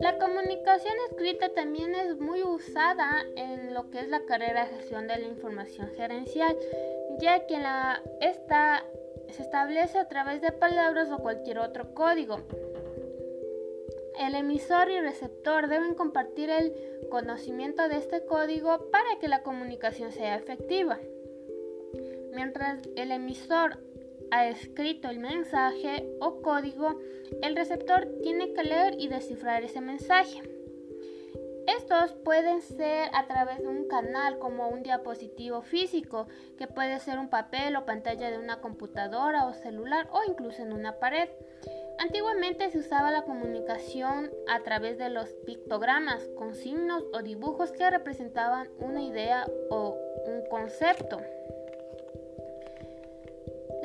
La comunicación escrita también es muy usada en lo que es la carrera de gestión de la información gerencial, ya que la, esta se establece a través de palabras o cualquier otro código. El emisor y receptor deben compartir el conocimiento de este código para que la comunicación sea efectiva. Mientras el emisor ha escrito el mensaje o código, el receptor tiene que leer y descifrar ese mensaje. Estos pueden ser a través de un canal como un diapositivo físico, que puede ser un papel o pantalla de una computadora o celular o incluso en una pared. Antiguamente se usaba la comunicación a través de los pictogramas con signos o dibujos que representaban una idea o un concepto.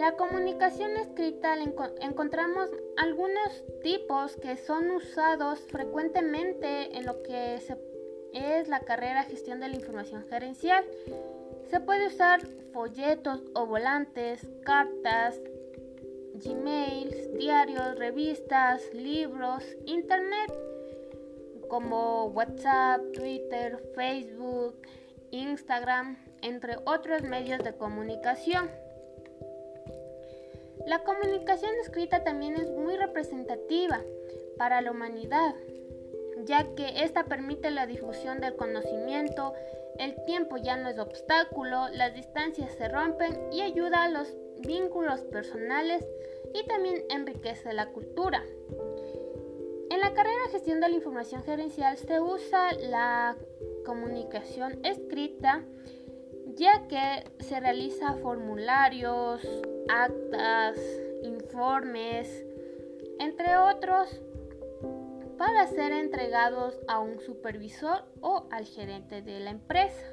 La comunicación escrita encontramos algunos tipos que son usados frecuentemente en lo que es la carrera gestión de la información gerencial. Se puede usar folletos o volantes, cartas, gmails, diarios, revistas, libros, internet como WhatsApp, Twitter, Facebook, Instagram, entre otros medios de comunicación. La comunicación escrita también es muy representativa para la humanidad, ya que esta permite la difusión del conocimiento, el tiempo ya no es obstáculo, las distancias se rompen y ayuda a los vínculos personales y también enriquece la cultura. En la carrera de gestión de la información gerencial se usa la comunicación escrita ya que se realiza formularios, actas, informes, entre otros, para ser entregados a un supervisor o al gerente de la empresa.